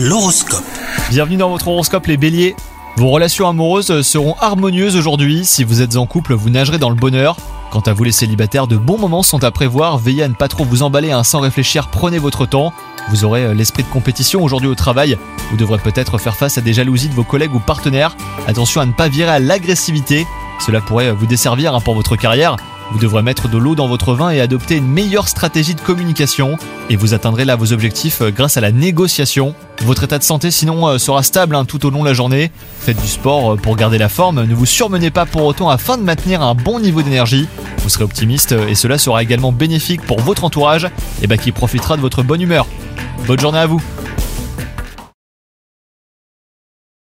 L'horoscope. Bienvenue dans votre horoscope les béliers. Vos relations amoureuses seront harmonieuses aujourd'hui. Si vous êtes en couple, vous nagerez dans le bonheur. Quant à vous les célibataires, de bons moments sont à prévoir. Veillez à ne pas trop vous emballer hein, sans réfléchir, prenez votre temps. Vous aurez euh, l'esprit de compétition aujourd'hui au travail. Vous devrez peut-être faire face à des jalousies de vos collègues ou partenaires. Attention à ne pas virer à l'agressivité. Cela pourrait vous desservir hein, pour votre carrière. Vous devrez mettre de l'eau dans votre vin et adopter une meilleure stratégie de communication. Et vous atteindrez là vos objectifs euh, grâce à la négociation. Votre état de santé sinon euh, sera stable hein, tout au long de la journée. Faites du sport euh, pour garder la forme. Ne vous surmenez pas pour autant afin de maintenir un bon niveau d'énergie. Vous serez optimiste et cela sera également bénéfique pour votre entourage et bah, qui profitera de votre bonne humeur. Bonne journée à vous